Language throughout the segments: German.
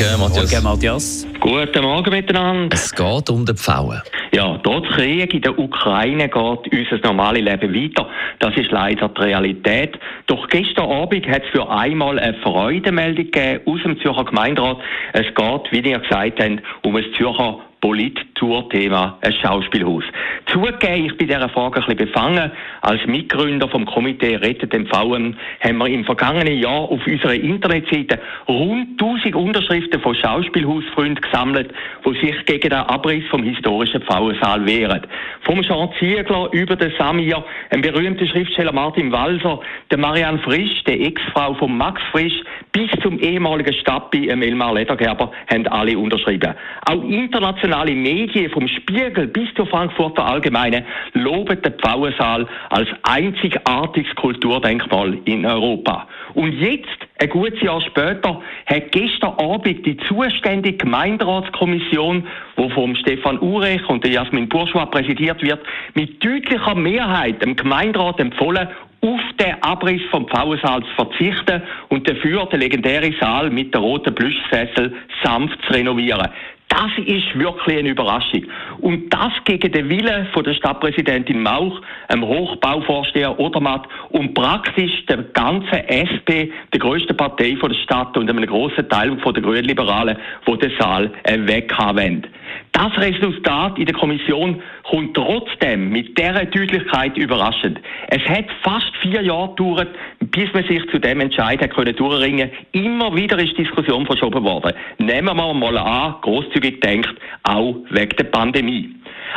Morgen, Matthias. Morgen, Matthias. Guten Morgen miteinander. Es geht um den Pfauen. Ja, trotz Krieg in der Ukraine geht unser normales Leben weiter. Das ist leider die Realität. Doch gestern Abend hat es für einmal eine Freudemeldung gegeben aus dem Zürcher Gemeinderat. Es geht, wie ihr gesagt habt, um ein Zürcher Polit-Tour-Thema, ein Schauspielhaus. Zugegeben, ich bin dieser Frage ein bisschen befangen. Als Mitgründer vom Komitee Rettet den Pfauen haben wir im vergangenen Jahr auf unserer Internetseite rund 1000 Unterschriften von Schauspielhausfreunden gesammelt, die sich gegen den Abriss vom historischen Pfauensaal wehren. Vom Jean Ziegler über den Samir, ein berühmter Schriftsteller Martin Walser, der Marianne Frisch, der Ex-Frau von Max Frisch, bis zum ehemaligen Stadtbi Elmar Ledergerber haben alle unterschrieben. Auch internationale Medien, vom Spiegel bis zur Frankfurter Allgemeine, loben den Pfauensaal als einzigartiges Kulturdenkmal in Europa. Und jetzt, ein gutes Jahr später, hat gestern Abend die zuständige Gemeinderatskommission, die vom Stefan Urech und der Jasmin Bourgeois präsidiert wird, mit deutlicher Mehrheit dem Gemeinderat empfohlen, auf den Abriss vom Pfauensaal zu verzichten und dafür den legendären Saal mit der roten Plüschsessel sanft zu renovieren. Das ist wirklich eine Überraschung. Und das gegen den Willen von der Stadtpräsidentin Mauch, einem Hochbauvorsteher Odermatt und praktisch der ganzen SP, der grössten Partei von der Stadt und einem grossen Teil von der Grünliberalen, die den Saal weghaben wollen. Das Resultat in der Kommission kommt trotzdem mit dieser Deutlichkeit überraschend. Es hat fast vier Jahre gedauert, bis man sich zu dem Entscheid hat können durchringen. Immer wieder ist Diskussion verschoben worden. Nehmen wir mal an, großzügig denkt, auch wegen der Pandemie.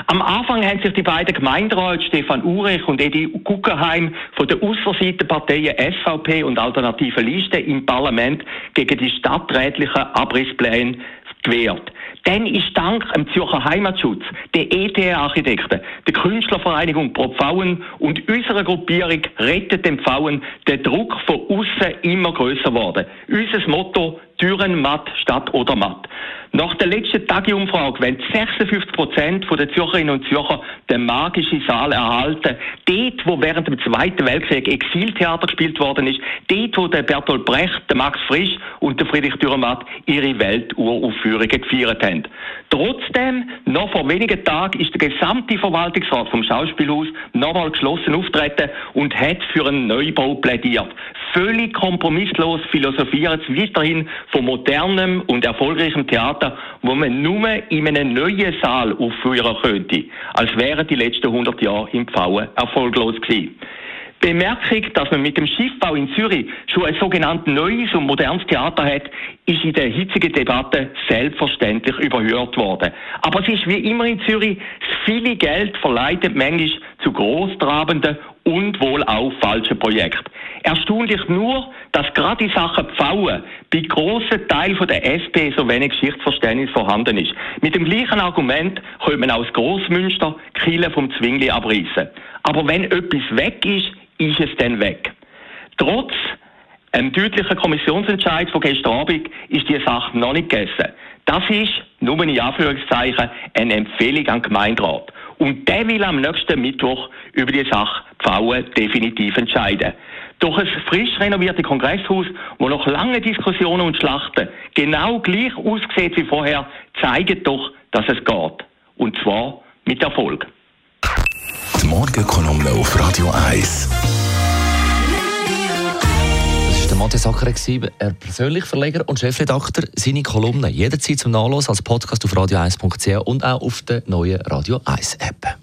Am Anfang haben sich die beiden Gemeinderäte, Stefan Urech und Edi Guggenheim, von der Ausserseitenparteien SVP und Alternative Liste im Parlament gegen die stadträtlichen Abrisspläne gewährt. Dann ist dank dem Zürcher Heimatschutz, der ETH-Architekten, der Künstlervereinigung Pro Pfauen und unserer Gruppierung Rettet den Pfauen der Druck von außen immer größer geworden. Unser Motto Türen matt statt oder matt. Nach der letzten Tageumfrage wollen 56 Prozent der Zürcherinnen und Zürcher den magischen Saal erhalten. Dort, wo während dem Zweiten Weltkrieg Exiltheater gespielt worden ist, dort, wo der Bertolt Brecht, der Max Frisch und der Friedrich Dürrematt ihre Welturaufführungen gefeiert haben. Trotzdem, noch vor wenigen Tagen ist der gesamte Verwaltungsrat vom Schauspielhaus nochmal geschlossen auftreten und hat für einen Neubau plädiert. Völlig kompromisslos philosophieren sie weiterhin von modernem und erfolgreichem Theater, wo man nur in einem neuen Saal aufführen könnte, als wären die letzten 100 Jahre im Pfauen erfolglos gewesen. Bemerkung, dass man mit dem Schiffbau in Zürich schon ein sogenanntes neues und modernes Theater hat, ist in der hitzigen Debatte selbstverständlich überhört worden. Aber es ist wie immer in Zürich, viele Geld verleitet manchmal zu großtrabenden und wohl auch falschen Projekten. Erstaunlich nur, dass gerade in Sachen Pfauen bei grossen Teilen der SP so wenig Geschichtsverständnis vorhanden ist. Mit dem gleichen Argument können man aus Grossmünster Kille vom Zwingli abreißen. Aber wenn etwas weg ist, ist es dann weg. Trotz einem deutlichen Kommissionsentscheid von gestern Abend ist die Sache noch nicht gegessen. Das ist, nur in Anführungszeichen, eine Empfehlung an den Gemeinderat. Und der will am nächsten Mittwoch über die Sache Pfauen definitiv entscheiden. Doch ein frisch renoviertes Kongresshaus, wo noch lange Diskussionen und Schlachten genau gleich aussieht wie vorher, zeigt doch, dass es geht. Und zwar mit Erfolg. Die Morgenkolumne auf Radio 1. Das war der Matthias Acker, er persönlich Verleger und Chefredakteur. Seine Kolumne jederzeit zum Nachlesen als Podcast auf radio1.ch und auch auf der neuen Radio 1 App.